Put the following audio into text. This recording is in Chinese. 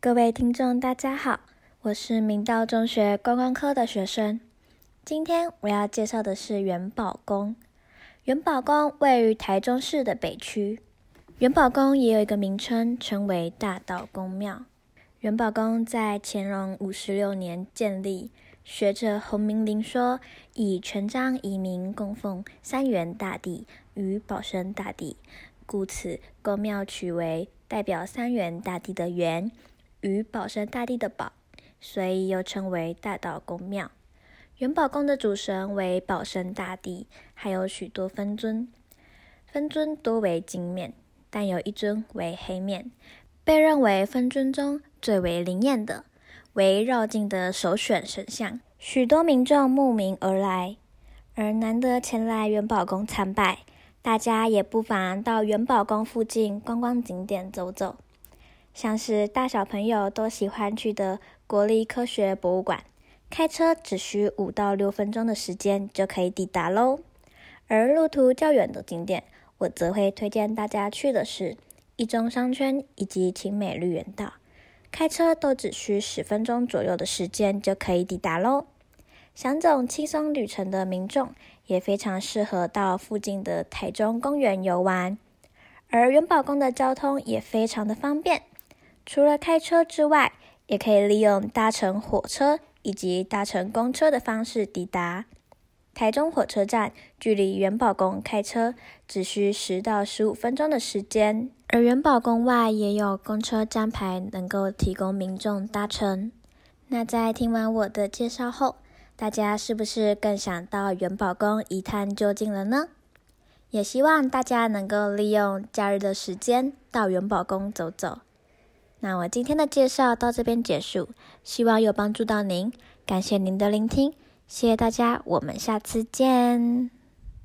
各位听众，大家好，我是明道中学观光科的学生。今天我要介绍的是元宝宫。元宝宫位于台中市的北区。元宝宫也有一个名称，称为大道公庙。元宝宫在乾隆五十六年建立。学者洪明林说：“以权章遗民供奉三元大帝与保生大帝，故此宫庙取为代表三元大帝的元。”与保生大帝的保，所以又称为大道公庙。元宝宫的主神为保生大帝，还有许多分尊，分尊多为金面，但有一尊为黑面，被认为分尊中最为灵验的，为绕境的首选神像。许多民众慕名而来，而难得前来元宝宫参拜，大家也不妨到元宝宫附近观光景点走走。像是大小朋友都喜欢去的国立科学博物馆，开车只需五到六分钟的时间就可以抵达喽。而路途较远的景点，我则会推荐大家去的是一中商圈以及勤美绿园道，开车都只需十分钟左右的时间就可以抵达喽。想走轻松旅程的民众，也非常适合到附近的台中公园游玩。而元宝宫的交通也非常的方便。除了开车之外，也可以利用搭乘火车以及搭乘公车的方式抵达台中火车站。距离元宝宫开车只需十到十五分钟的时间，而元宝宫外也有公车站牌能够提供民众搭乘。那在听完我的介绍后，大家是不是更想到元宝宫一探究竟了呢？也希望大家能够利用假日的时间到元宝宫走走。那我今天的介绍到这边结束，希望有帮助到您，感谢您的聆听，谢谢大家，我们下次见。